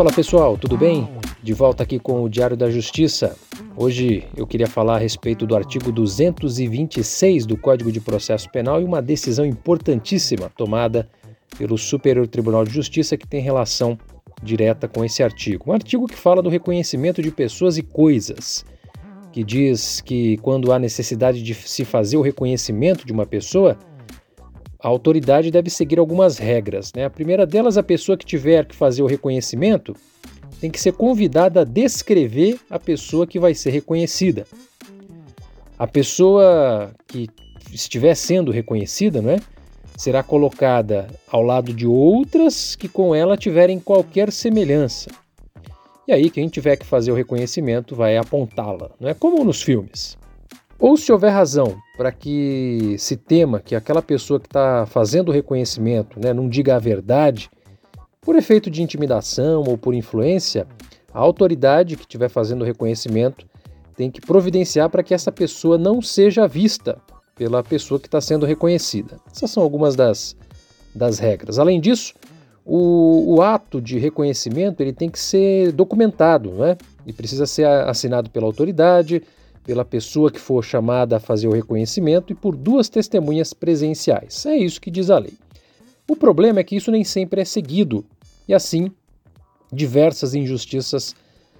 Fala pessoal, tudo bem? De volta aqui com o Diário da Justiça. Hoje eu queria falar a respeito do artigo 226 do Código de Processo Penal e uma decisão importantíssima tomada pelo Superior Tribunal de Justiça que tem relação direta com esse artigo. Um artigo que fala do reconhecimento de pessoas e coisas, que diz que quando há necessidade de se fazer o reconhecimento de uma pessoa, a autoridade deve seguir algumas regras. Né? A primeira delas, a pessoa que tiver que fazer o reconhecimento tem que ser convidada a descrever a pessoa que vai ser reconhecida. A pessoa que estiver sendo reconhecida, não é? será colocada ao lado de outras que com ela tiverem qualquer semelhança. E aí, quem tiver que fazer o reconhecimento vai apontá-la, não é como nos filmes. Ou se houver razão para que se tema que aquela pessoa que está fazendo o reconhecimento né, não diga a verdade, por efeito de intimidação ou por influência, a autoridade que estiver fazendo o reconhecimento tem que providenciar para que essa pessoa não seja vista pela pessoa que está sendo reconhecida. Essas são algumas das, das regras. Além disso, o, o, ato de reconhecimento ele tem que ser documentado, né? e precisa ser assinado pela autoridade, pela pessoa que for chamada a fazer o reconhecimento e por duas testemunhas presenciais. É isso que diz a lei. O problema é que isso nem sempre é seguido e assim diversas injustiças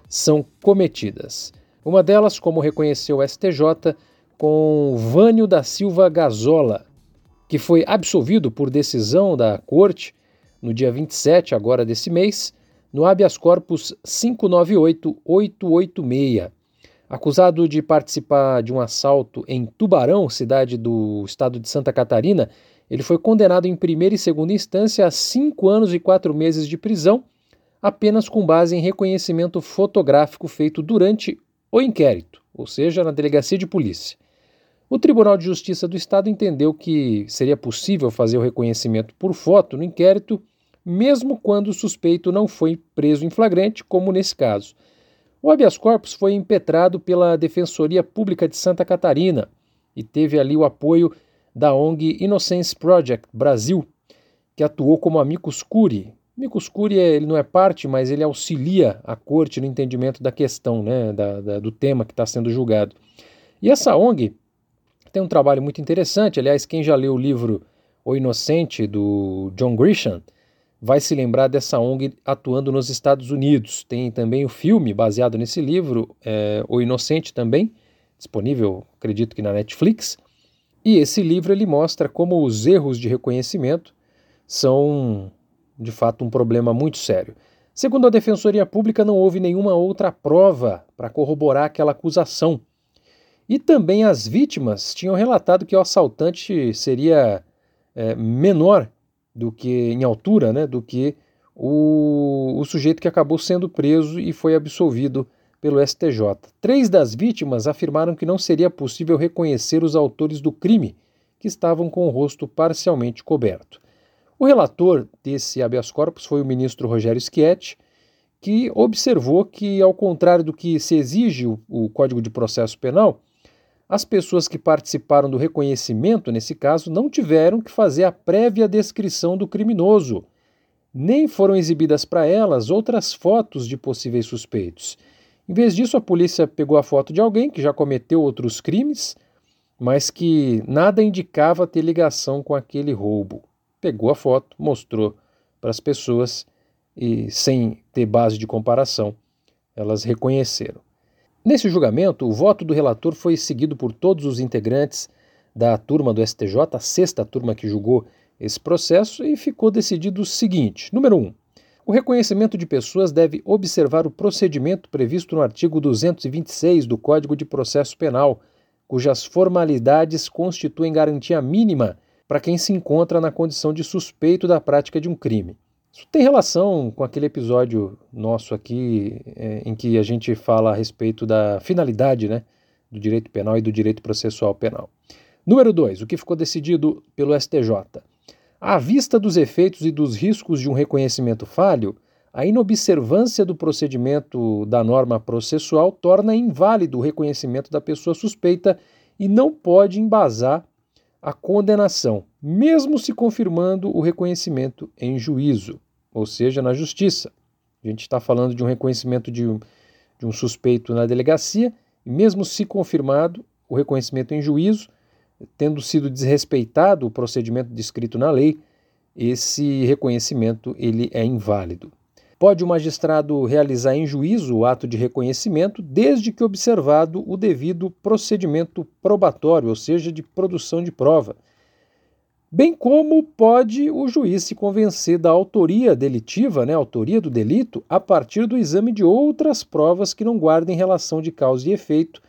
são cometidas. Uma delas, como reconheceu o STJ, com Vânio da Silva Gazola, que foi absolvido por decisão da Corte no dia 27 agora desse mês, no habeas corpus 598886 Acusado de participar de um assalto em Tubarão, cidade do estado de Santa Catarina, ele foi condenado em primeira e segunda instância a cinco anos e quatro meses de prisão, apenas com base em reconhecimento fotográfico feito durante o inquérito, ou seja, na delegacia de polícia. O Tribunal de Justiça do Estado entendeu que seria possível fazer o reconhecimento por foto no inquérito, mesmo quando o suspeito não foi preso em flagrante, como nesse caso. O habeas corpus foi impetrado pela Defensoria Pública de Santa Catarina e teve ali o apoio da ONG Innocence Project Brasil, que atuou como amicus curiae. Amicus curiae ele não é parte, mas ele auxilia a corte no entendimento da questão, né, da, da, do tema que está sendo julgado. E essa ONG tem um trabalho muito interessante. Aliás, quem já leu o livro O Inocente, do John Grisham, vai se lembrar dessa ONG atuando nos Estados Unidos. Tem também o filme baseado nesse livro, é, O Inocente também, disponível, acredito que na Netflix. E esse livro ele mostra como os erros de reconhecimento são, de fato, um problema muito sério. Segundo a Defensoria Pública, não houve nenhuma outra prova para corroborar aquela acusação. E também as vítimas tinham relatado que o assaltante seria é, menor do que em altura, né, do que o, o sujeito que acabou sendo preso e foi absolvido pelo STJ. Três das vítimas afirmaram que não seria possível reconhecer os autores do crime, que estavam com o rosto parcialmente coberto. O relator desse habeas corpus foi o ministro Rogério Schietti, que observou que, ao contrário do que se exige o, o Código de Processo Penal, as pessoas que participaram do reconhecimento, nesse caso, não tiveram que fazer a prévia descrição do criminoso, nem foram exibidas para elas outras fotos de possíveis suspeitos. Em vez disso, a polícia pegou a foto de alguém que já cometeu outros crimes, mas que nada indicava ter ligação com aquele roubo. Pegou a foto, mostrou para as pessoas e, sem ter base de comparação, elas reconheceram. Nesse julgamento, o voto do relator foi seguido por todos os integrantes da turma do STJ, a sexta turma que julgou esse processo, e ficou decidido o seguinte: número 1. Um, o reconhecimento de pessoas deve observar o procedimento previsto no artigo 226 do Código de Processo Penal, cujas formalidades constituem garantia mínima para quem se encontra na condição de suspeito da prática de um crime. Isso tem relação com aquele episódio nosso aqui é, em que a gente fala a respeito da finalidade né, do direito penal e do direito processual penal. Número 2. O que ficou decidido pelo STJ. À vista dos efeitos e dos riscos de um reconhecimento falho, a inobservância do procedimento da norma processual torna inválido o reconhecimento da pessoa suspeita e não pode embasar a condenação, mesmo se confirmando o reconhecimento em juízo, ou seja, na justiça. A gente está falando de um reconhecimento de um, de um suspeito na delegacia, e mesmo se confirmado o reconhecimento em juízo, tendo sido desrespeitado o procedimento descrito na lei, esse reconhecimento ele é inválido. Pode o magistrado realizar em juízo o ato de reconhecimento, desde que observado o devido procedimento probatório, ou seja, de produção de prova. Bem como pode o juiz se convencer da autoria delitiva, né, autoria do delito, a partir do exame de outras provas que não guardem relação de causa e efeito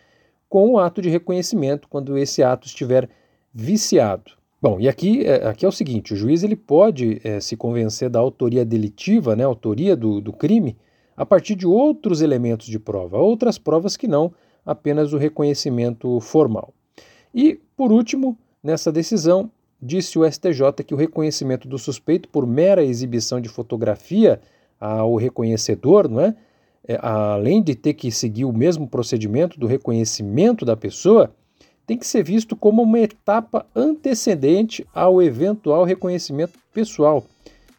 com o ato de reconhecimento, quando esse ato estiver viciado. Bom, e aqui, é, aqui é o seguinte: o juiz ele pode é, se convencer da autoria delitiva, né, autoria do, do crime, a partir de outros elementos de prova, outras provas que não apenas o reconhecimento formal. E, por último, nessa decisão, disse o STJ que o reconhecimento do suspeito por mera exibição de fotografia ao reconhecedor, não é? é além de ter que seguir o mesmo procedimento do reconhecimento da pessoa, tem que ser visto como uma etapa antecedente ao eventual reconhecimento pessoal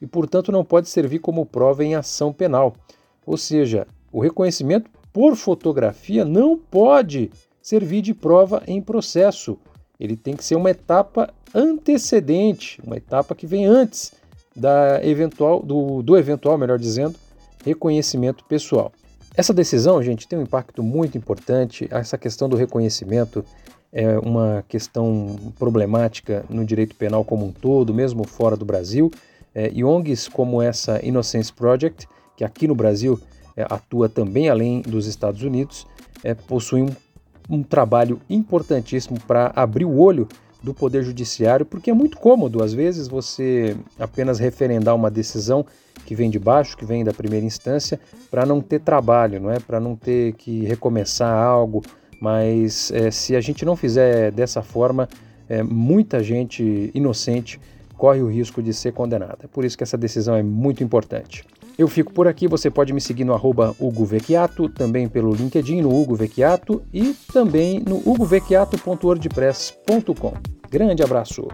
e, portanto, não pode servir como prova em ação penal. Ou seja, o reconhecimento por fotografia não pode servir de prova em processo. Ele tem que ser uma etapa antecedente, uma etapa que vem antes da eventual, do, do eventual, melhor dizendo, reconhecimento pessoal. Essa decisão, gente, tem um impacto muito importante. Essa questão do reconhecimento é uma questão problemática no direito penal como um todo, mesmo fora do Brasil. É, e ONGs como essa Innocence Project, que aqui no Brasil é, atua também além dos Estados Unidos, é, possuem um, um trabalho importantíssimo para abrir o olho do Poder Judiciário, porque é muito cômodo, às vezes, você apenas referendar uma decisão que vem de baixo, que vem da primeira instância, para não ter trabalho, não é? Para não ter que recomeçar algo, mas é, se a gente não fizer dessa forma, é, muita gente inocente corre o risco de ser condenada. É por isso que essa decisão é muito importante. Eu fico por aqui, você pode me seguir no arroba Hugo Vecchiato, também pelo LinkedIn no Hugo Vecchiato e também no hugovecchiato.wordpress.com. Grande abraço!